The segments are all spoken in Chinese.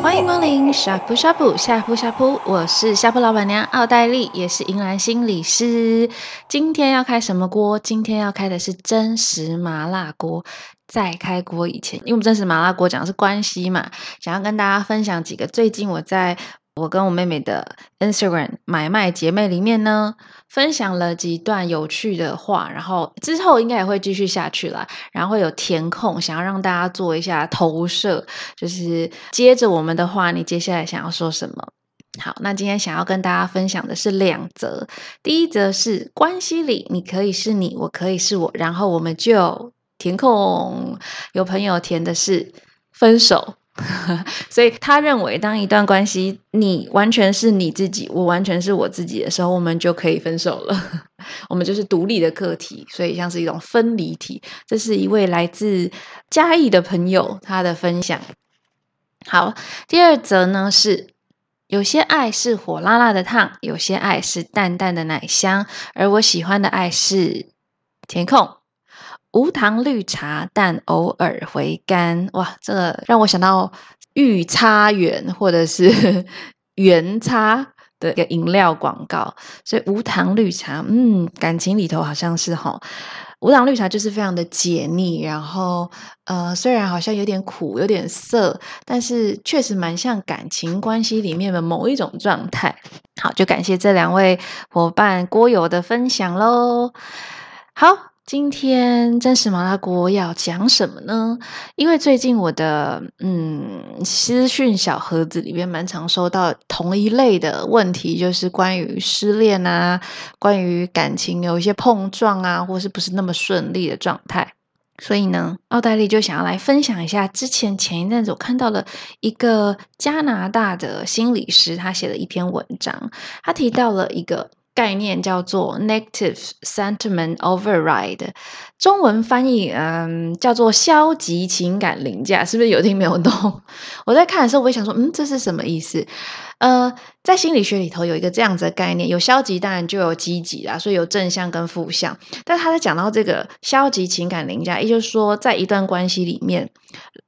欢迎光临呷哺呷哺呷哺呷哺，我是呷哺老板娘奥黛丽，也是银兰心理师。今天要开什么锅？今天要开的是真实麻辣锅。在开锅以前，因为我们真实麻辣锅讲的是关系嘛，想要跟大家分享几个最近我在我跟我妹妹的 Instagram 买卖姐妹里面呢，分享了几段有趣的话，然后之后应该也会继续下去啦，然后会有填空，想要让大家做一下投射，就是接着我们的话，你接下来想要说什么？好，那今天想要跟大家分享的是两则，第一则是关系里你可以是你，我可以是我，然后我们就。填空，有朋友填的是分手，所以他认为，当一段关系你完全是你自己，我完全是我自己的时候，我们就可以分手了。我们就是独立的个体，所以像是一种分离体。这是一位来自嘉义的朋友他的分享。好，第二则呢是有些爱是火辣辣的烫，有些爱是淡淡的奶香，而我喜欢的爱是填空。无糖绿茶，但偶尔回甘。哇，这个让我想到御茶园或者是 原茶的一个饮料广告。所以无糖绿茶，嗯，感情里头好像是哈。无糖绿茶就是非常的解腻，然后呃，虽然好像有点苦，有点涩，但是确实蛮像感情关系里面的某一种状态。好，就感谢这两位伙伴郭友的分享喽。好。今天真实麻辣锅要讲什么呢？因为最近我的嗯私讯小盒子里面蛮常收到同一类的问题，就是关于失恋啊，关于感情有一些碰撞啊，或是不是那么顺利的状态。所以呢，奥黛丽就想要来分享一下，之前前一阵子我看到了一个加拿大的心理师，他写了一篇文章，他提到了一个。概念叫做 negative sentiment override，中文翻译嗯叫做消极情感凌驾，是不是有听没有懂？我在看的时候，我会想说，嗯，这是什么意思？呃，在心理学里头有一个这样子的概念，有消极当然就有积极啦，所以有正向跟负向。但他在讲到这个消极情感凌驾，也就是说，在一段关系里面，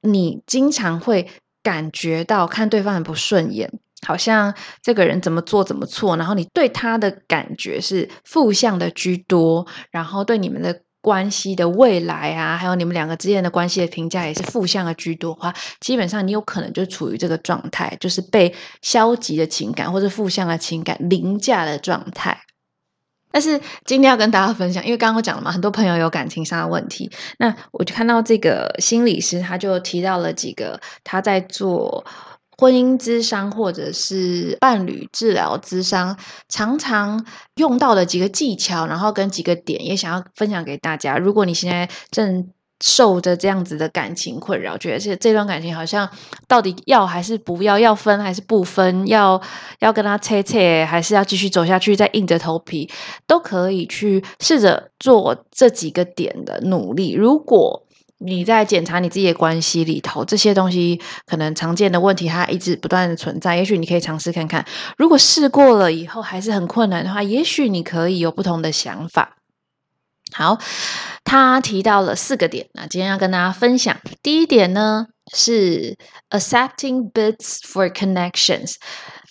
你经常会感觉到看对方很不顺眼。好像这个人怎么做怎么错，然后你对他的感觉是负向的居多，然后对你们的关系的未来啊，还有你们两个之间的关系的评价也是负向的居多的话，基本上你有可能就处于这个状态，就是被消极的情感或者负向的情感凌驾的状态。但是今天要跟大家分享，因为刚刚我讲了嘛，很多朋友有感情上的问题，那我就看到这个心理师他就提到了几个他在做。婚姻咨商或者是伴侣治疗咨商，常常用到的几个技巧，然后跟几个点，也想要分享给大家。如果你现在正受着这样子的感情困扰，觉得这这段感情好像到底要还是不要，要分还是不分，要要跟他切切，还是要继续走下去，再硬着头皮，都可以去试着做这几个点的努力。如果你在检查你自己的关系里头，这些东西可能常见的问题，它一直不断的存在。也许你可以尝试看看，如果试过了以后还是很困难的话，也许你可以有不同的想法。好，他提到了四个点，那今天要跟大家分享。第一点呢是 accepting bids for connections，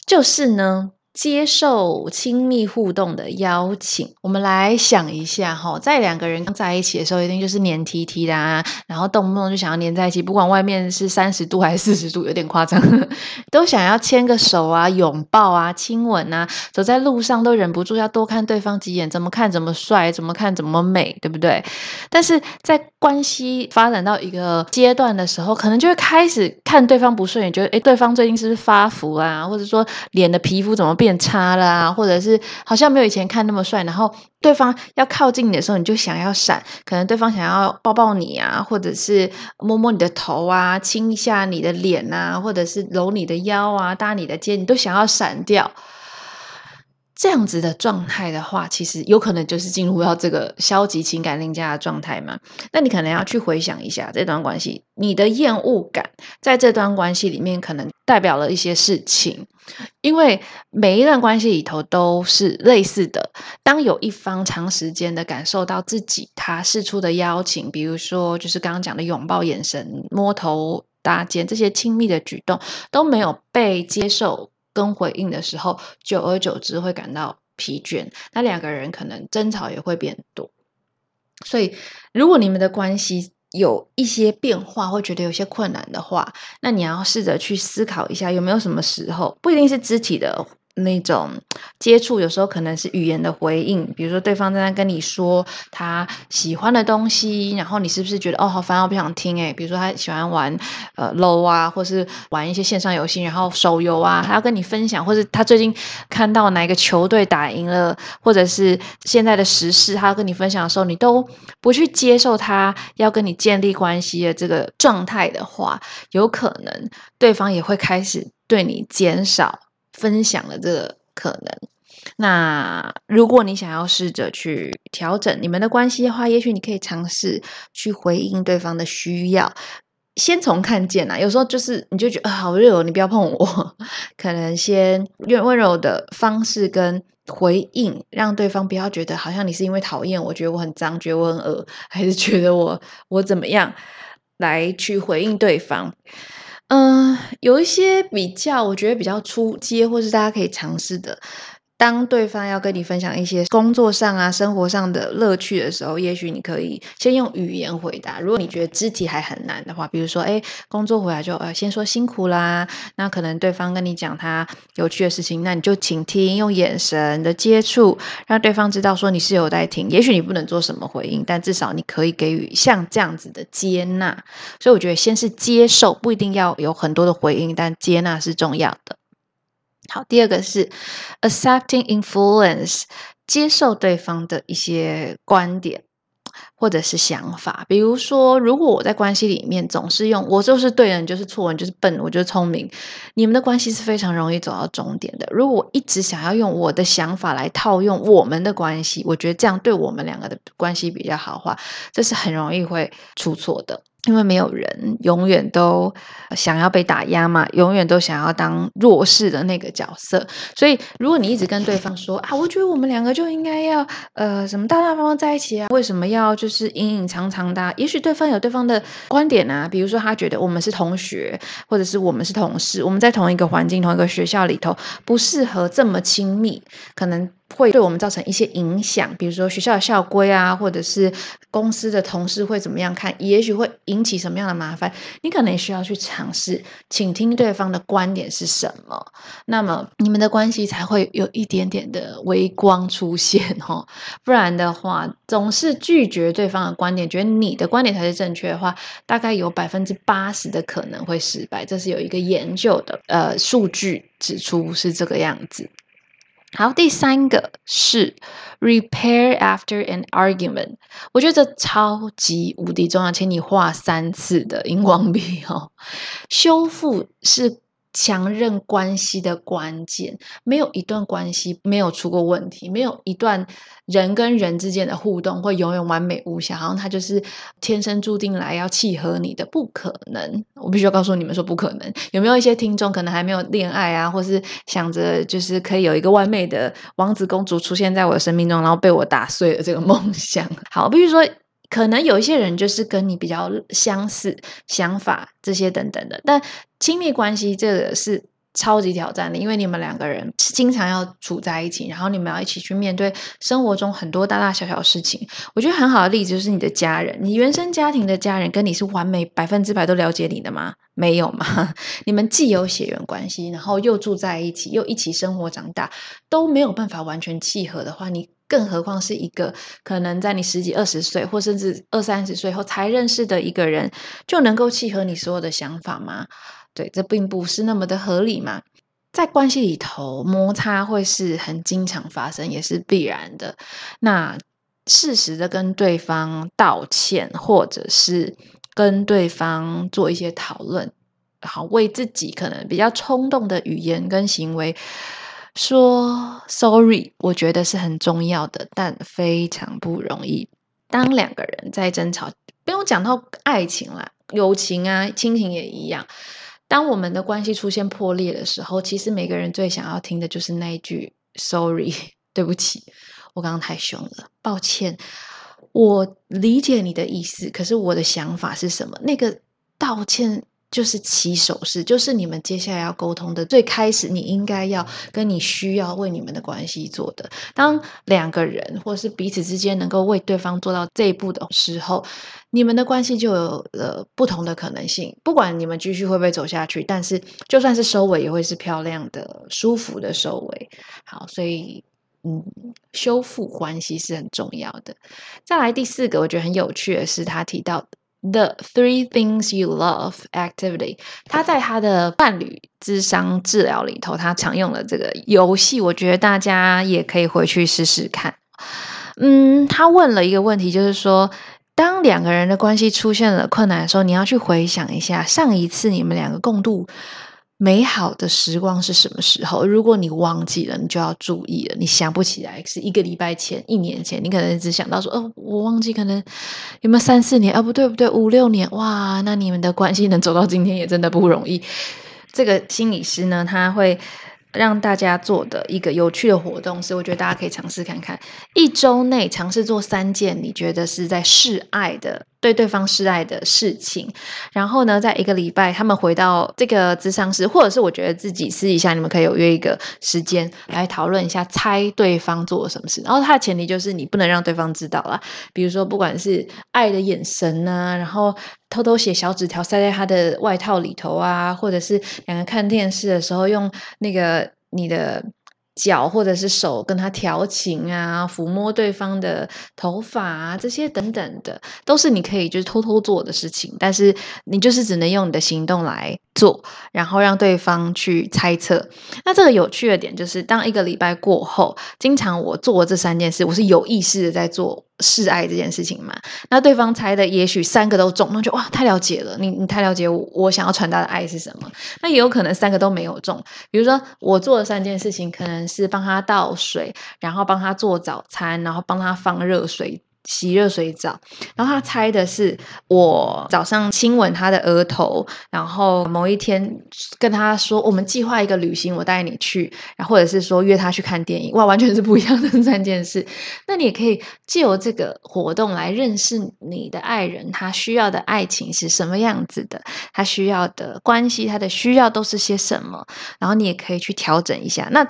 就是呢。接受亲密互动的邀请，我们来想一下哈，在两个人刚在一起的时候，一定就是黏 T T 的啊，然后动不动就想要黏在一起，不管外面是三十度还是四十度，有点夸张，都想要牵个手啊、拥抱啊、亲吻啊，走在路上都忍不住要多看对方几眼，怎么看怎么帅，怎么看怎么美，对不对？但是在关系发展到一个阶段的时候，可能就会开始看对方不顺眼，觉得诶，对方最近是不是发福啊，或者说脸的皮肤怎么变？变差了啊，或者是好像没有以前看那么帅，然后对方要靠近你的时候，你就想要闪，可能对方想要抱抱你啊，或者是摸摸你的头啊，亲一下你的脸啊，或者是搂你的腰啊，搭你的肩，你都想要闪掉。这样子的状态的话，其实有可能就是进入到这个消极情感凌驾的状态嘛。那你可能要去回想一下这段关系，你的厌恶感在这段关系里面可能代表了一些事情，因为每一段关系里头都是类似的。当有一方长时间的感受到自己他释出的邀请，比如说就是刚刚讲的拥抱、眼神、摸头、搭肩这些亲密的举动都没有被接受。跟回应的时候，久而久之会感到疲倦，那两个人可能争吵也会变多。所以，如果你们的关系有一些变化，会觉得有些困难的话，那你要试着去思考一下，有没有什么时候，不一定是肢体的。那种接触有时候可能是语言的回应，比如说对方在那跟你说他喜欢的东西，然后你是不是觉得哦好烦，我不想听诶，比如说他喜欢玩呃 LOL 啊，或是玩一些线上游戏，然后手游啊，他要跟你分享，或是他最近看到哪一个球队打赢了，或者是现在的时事，他要跟你分享的时候，你都不去接受他要跟你建立关系的这个状态的话，有可能对方也会开始对你减少。分享了这个可能，那如果你想要试着去调整你们的关系的话，也许你可以尝试去回应对方的需要，先从看见啊，有时候就是你就觉得好热哦，你不要碰我，可能先用温柔的方式跟回应，让对方不要觉得好像你是因为讨厌我，觉得我很脏，觉得我很恶，还是觉得我我怎么样来去回应对方。嗯、有一些比较，我觉得比较出街，或是大家可以尝试的。当对方要跟你分享一些工作上啊、生活上的乐趣的时候，也许你可以先用语言回答。如果你觉得肢体还很难的话，比如说，哎，工作回来就呃先说辛苦啦。那可能对方跟你讲他有趣的事情，那你就倾听，用眼神的接触，让对方知道说你是有在听。也许你不能做什么回应，但至少你可以给予像这样子的接纳。所以我觉得先是接受，不一定要有很多的回应，但接纳是重要的。好，第二个是 accepting influence，接受对方的一些观点或者是想法。比如说，如果我在关系里面总是用“我就是对的，你就是错，你就是笨，我就是聪明”，你们的关系是非常容易走到终点的。如果我一直想要用我的想法来套用我们的关系，我觉得这样对我们两个的关系比较好的话，这是很容易会出错的。因为没有人永远都想要被打压嘛，永远都想要当弱势的那个角色。所以，如果你一直跟对方说啊，我觉得我们两个就应该要呃什么大大方方在一起啊，为什么要就是隐隐藏藏的？也许对方有对方的观点啊，比如说他觉得我们是同学，或者是我们是同事，我们在同一个环境、同一个学校里头不适合这么亲密，可能。会对我们造成一些影响，比如说学校的校规啊，或者是公司的同事会怎么样看，也许会引起什么样的麻烦。你可能也需要去尝试倾听对方的观点是什么，那么你们的关系才会有一点点的微光出现哦。不然的话，总是拒绝对方的观点，觉得你的观点才是正确的话，大概有百分之八十的可能会失败。这是有一个研究的呃数据指出是这个样子。好，第三个是 repair after an argument，我觉得这超级无敌重要，请你画三次的荧光笔哦。修复是。强韧关系的关键，没有一段关系没有出过问题，没有一段人跟人之间的互动会永远完美无瑕，好像他就是天生注定来要契合你的，不可能。我必须要告诉你们说不可能。有没有一些听众可能还没有恋爱啊，或是想着就是可以有一个完美的王子公主出现在我的生命中，然后被我打碎了这个梦想？好，比如说。可能有一些人就是跟你比较相似，想法这些等等的，但亲密关系这个是超级挑战的，因为你们两个人经常要处在一起，然后你们要一起去面对生活中很多大大小小事情。我觉得很好的例子就是你的家人，你原生家庭的家人跟你是完美百分之百都了解你的吗？没有吗？你们既有血缘关系，然后又住在一起，又一起生活长大，都没有办法完全契合的话，你。更何况是一个可能在你十几、二十岁，或甚至二三十岁后才认识的一个人，就能够契合你所有的想法吗？对，这并不是那么的合理嘛。在关系里头，摩擦会是很经常发生，也是必然的。那适时的跟对方道歉，或者是跟对方做一些讨论，好，为自己可能比较冲动的语言跟行为。说 sorry，我觉得是很重要的，但非常不容易。当两个人在争吵，不用讲到爱情啦，友情啊、亲情也一样。当我们的关系出现破裂的时候，其实每个人最想要听的就是那一句 sorry，对不起，我刚刚太凶了，抱歉。我理解你的意思，可是我的想法是什么？那个道歉。就是起手式，就是你们接下来要沟通的最开始，你应该要跟你需要为你们的关系做的。当两个人或是彼此之间能够为对方做到这一步的时候，你们的关系就有了不同的可能性。不管你们继续会不会走下去，但是就算是收尾，也会是漂亮的、舒服的收尾。好，所以嗯，修复关系是很重要的。再来第四个，我觉得很有趣的是，他提到。The three things you love activity，他在他的伴侣智商治疗里头，他常用的这个游戏，我觉得大家也可以回去试试看。嗯，他问了一个问题，就是说，当两个人的关系出现了困难的时候，你要去回想一下上一次你们两个共度。美好的时光是什么时候？如果你忘记了，你就要注意了。你想不起来是一个礼拜前、一年前，你可能只想到说：“哦，我忘记，可能有没有三四年？啊，不对，不对，五六年。”哇，那你们的关系能走到今天也真的不容易。这个心理师呢，他会。让大家做的一个有趣的活动是，我觉得大家可以尝试看看，一周内尝试做三件你觉得是在示爱的，对对方示爱的事情。然后呢，在一个礼拜，他们回到这个咨商室，或者是我觉得自己私底下，你们可以有约一个时间来讨论一下，猜对方做了什么事。然后他的前提就是你不能让对方知道啦，比如说不管是爱的眼神啊，然后偷偷写小纸条塞在他的外套里头啊，或者是两个看电视的时候用那个。你的脚或者是手跟他调情啊，抚摸对方的头发啊，这些等等的，都是你可以就是偷偷做的事情。但是你就是只能用你的行动来做，然后让对方去猜测。那这个有趣的点就是，当一个礼拜过后，经常我做这三件事，我是有意识的在做。示爱这件事情嘛，那对方猜的也许三个都中，那就哇，太了解了，你你太了解我，我想要传达的爱是什么。那也有可能三个都没有中，比如说我做的三件事情，可能是帮他倒水，然后帮他做早餐，然后帮他放热水。洗热水澡，然后他猜的是我早上亲吻他的额头，然后某一天跟他说我们计划一个旅行，我带你去，然后或者是说约他去看电影，哇，完全是不一样的三件事。那你也可以借由这个活动来认识你的爱人，他需要的爱情是什么样子的，他需要的关系，他的需要都是些什么，然后你也可以去调整一下。那。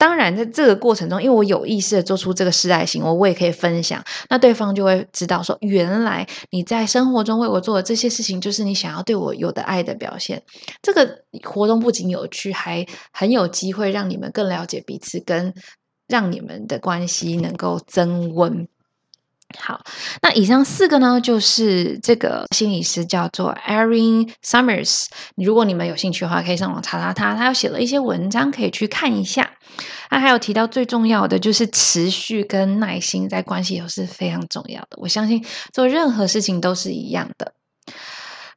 当然，在这个过程中，因为我有意识的做出这个示爱行为，我也可以分享，那对方就会知道说，原来你在生活中为我做的这些事情，就是你想要对我有的爱的表现。这个活动不仅有趣，还很有机会让你们更了解彼此，跟让你们的关系能够增温。好，那以上四个呢，就是这个心理师叫做 Erin Summers。如果你们有兴趣的话，可以上网查查他，他有写了一些文章，可以去看一下。他还有提到最重要的就是持续跟耐心，在关系里是非常重要的。我相信做任何事情都是一样的。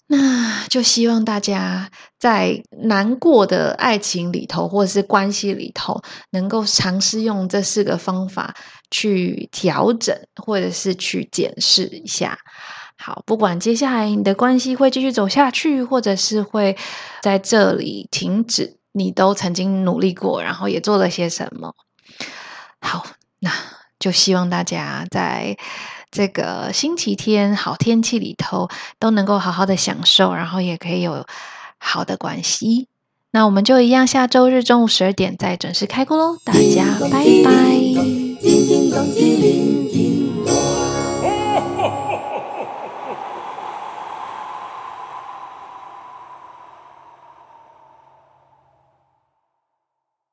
那就希望大家在难过的爱情里头，或者是关系里头，能够尝试用这四个方法去调整，或者是去检视一下。好，不管接下来你的关系会继续走下去，或者是会在这里停止，你都曾经努力过，然后也做了些什么。好，那就希望大家在。这个星期天好天气里头都能够好好的享受，然后也可以有好的关系。那我们就一样，下周日中午十二点再准时开工喽！大家拜拜。